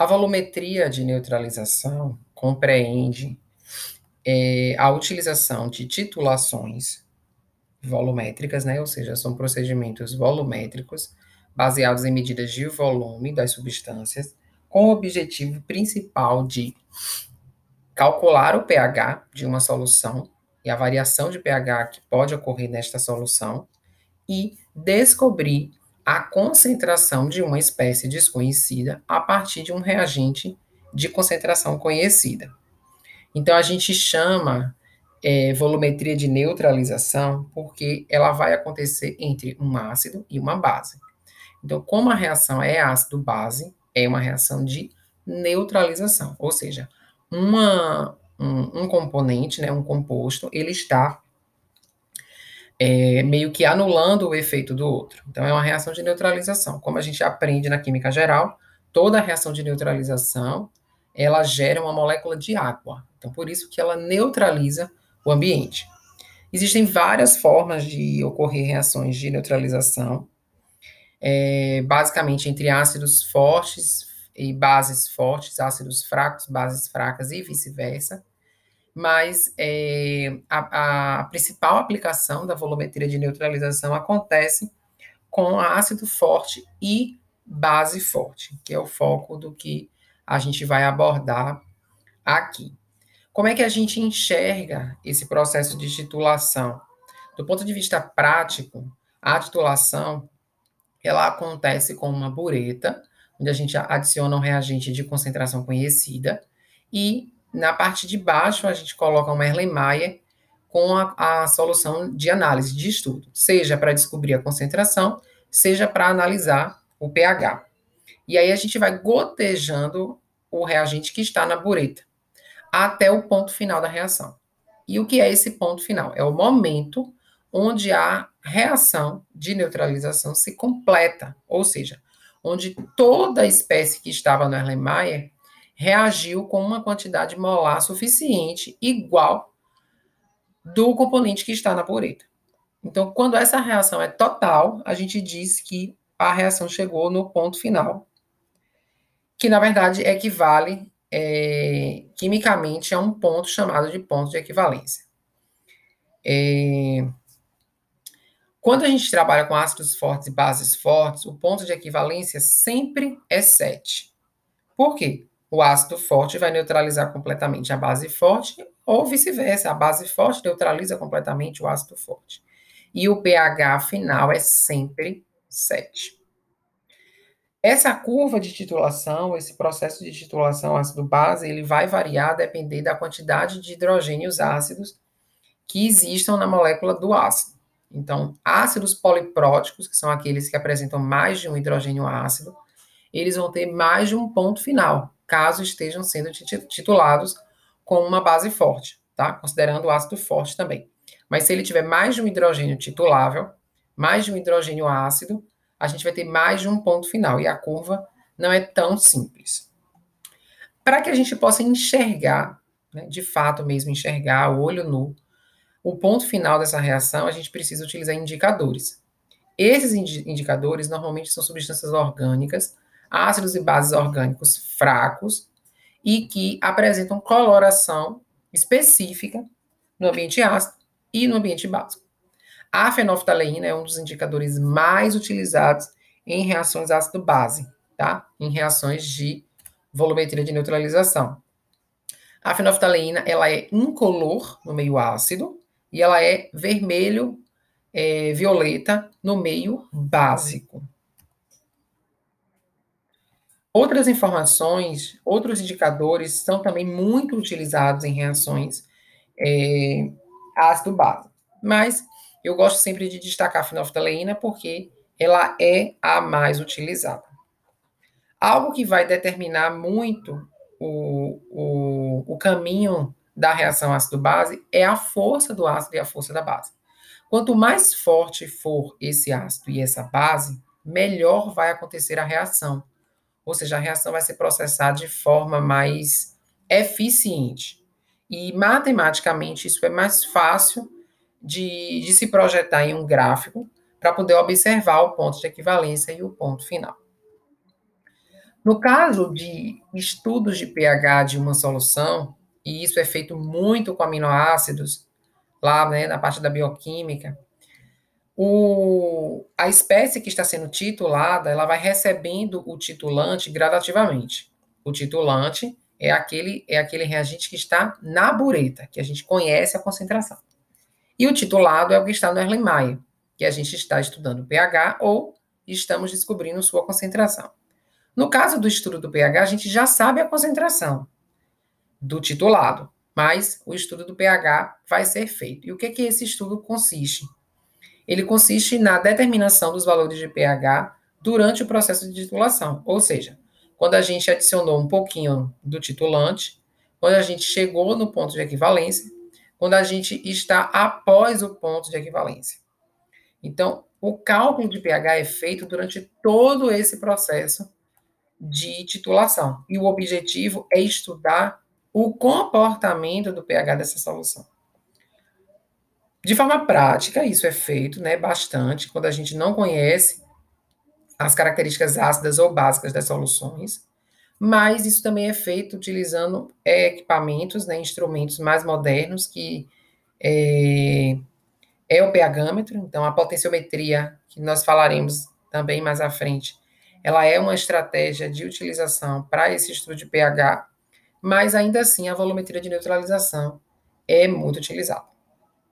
A volumetria de neutralização compreende é, a utilização de titulações volumétricas, né? Ou seja, são procedimentos volumétricos baseados em medidas de volume das substâncias, com o objetivo principal de calcular o pH de uma solução e a variação de pH que pode ocorrer nesta solução e descobrir a concentração de uma espécie desconhecida a partir de um reagente de concentração conhecida. Então, a gente chama é, volumetria de neutralização porque ela vai acontecer entre um ácido e uma base. Então, como a reação é ácido-base, é uma reação de neutralização, ou seja, uma, um, um componente, né, um composto, ele está é, meio que anulando o efeito do outro. Então, é uma reação de neutralização. Como a gente aprende na química geral, toda reação de neutralização, ela gera uma molécula de água. Então, por isso que ela neutraliza o ambiente. Existem várias formas de ocorrer reações de neutralização, é, basicamente entre ácidos fortes e bases fortes, ácidos fracos, bases fracas e vice-versa mas é, a, a, principal aplicação da volumetria de neutralização acontece com ácido forte e base forte, que é o foco do que a gente vai abordar aqui. Como é que a gente enxerga esse processo de titulação? Do ponto de vista prático, a titulação ela acontece com uma bureta, onde a gente adiciona um reagente de concentração conhecida e na parte de baixo, a gente coloca uma Erlenmeyer com a, a solução de análise de estudo, seja para descobrir a concentração, seja para analisar o pH. E aí a gente vai gotejando o reagente que está na bureta até o ponto final da reação. E o que é esse ponto final? É o momento onde a reação de neutralização se completa, ou seja, onde toda a espécie que estava no Erlenmeyer reagiu com uma quantidade molar suficiente, igual do componente que está na pureta. Então, quando essa reação é total, a gente diz que a reação chegou no ponto final, que na verdade equivale é, quimicamente a um ponto chamado de ponto de equivalência. É, quando a gente trabalha com ácidos fortes e bases fortes, o ponto de equivalência sempre é 7. Por quê? O ácido forte vai neutralizar completamente a base forte, ou vice-versa, a base forte neutraliza completamente o ácido forte. E o pH final é sempre 7. Essa curva de titulação, esse processo de titulação ácido-base, ele vai variar a depender da quantidade de hidrogênios ácidos que existam na molécula do ácido. Então, ácidos polipróticos, que são aqueles que apresentam mais de um hidrogênio ácido, eles vão ter mais de um ponto final, caso estejam sendo titulados com uma base forte, tá? Considerando o ácido forte também. Mas se ele tiver mais de um hidrogênio titulável, mais de um hidrogênio ácido, a gente vai ter mais de um ponto final e a curva não é tão simples. Para que a gente possa enxergar, né, de fato mesmo enxergar, o olho nu, o ponto final dessa reação, a gente precisa utilizar indicadores. Esses indicadores normalmente são substâncias orgânicas ácidos e bases orgânicos fracos e que apresentam coloração específica no ambiente ácido e no ambiente básico. A fenolftaleína é um dos indicadores mais utilizados em reações ácido-base, tá? Em reações de volumetria de neutralização. A fenolftaleína, ela é incolor no meio ácido e ela é vermelho é, violeta no meio básico. Outras informações, outros indicadores são também muito utilizados em reações é, ácido-base. Mas eu gosto sempre de destacar a fenolftaleína porque ela é a mais utilizada. Algo que vai determinar muito o, o, o caminho da reação ácido-base é a força do ácido e a força da base. Quanto mais forte for esse ácido e essa base, melhor vai acontecer a reação ou seja, a reação vai ser processada de forma mais eficiente. E matematicamente isso é mais fácil de, de se projetar em um gráfico para poder observar o ponto de equivalência e o ponto final. No caso de estudos de pH de uma solução, e isso é feito muito com aminoácidos, lá né, na parte da bioquímica, o, a espécie que está sendo titulada, ela vai recebendo o titulante gradativamente. O titulante é aquele, é aquele reagente que está na bureta, que a gente conhece a concentração. E o titulado é o que está no Erlenmeyer, que a gente está estudando pH ou estamos descobrindo sua concentração. No caso do estudo do pH, a gente já sabe a concentração do titulado, mas o estudo do pH vai ser feito. E o que, que esse estudo consiste? Ele consiste na determinação dos valores de pH durante o processo de titulação, ou seja, quando a gente adicionou um pouquinho do titulante, quando a gente chegou no ponto de equivalência, quando a gente está após o ponto de equivalência. Então, o cálculo de pH é feito durante todo esse processo de titulação. E o objetivo é estudar o comportamento do pH dessa solução. De forma prática, isso é feito né, bastante. Quando a gente não conhece as características ácidas ou básicas das soluções, mas isso também é feito utilizando é, equipamentos, né, instrumentos mais modernos, que é, é o pHmetro, então a potenciometria, que nós falaremos também mais à frente, ela é uma estratégia de utilização para esse estudo de pH, mas ainda assim a volumetria de neutralização é muito utilizada.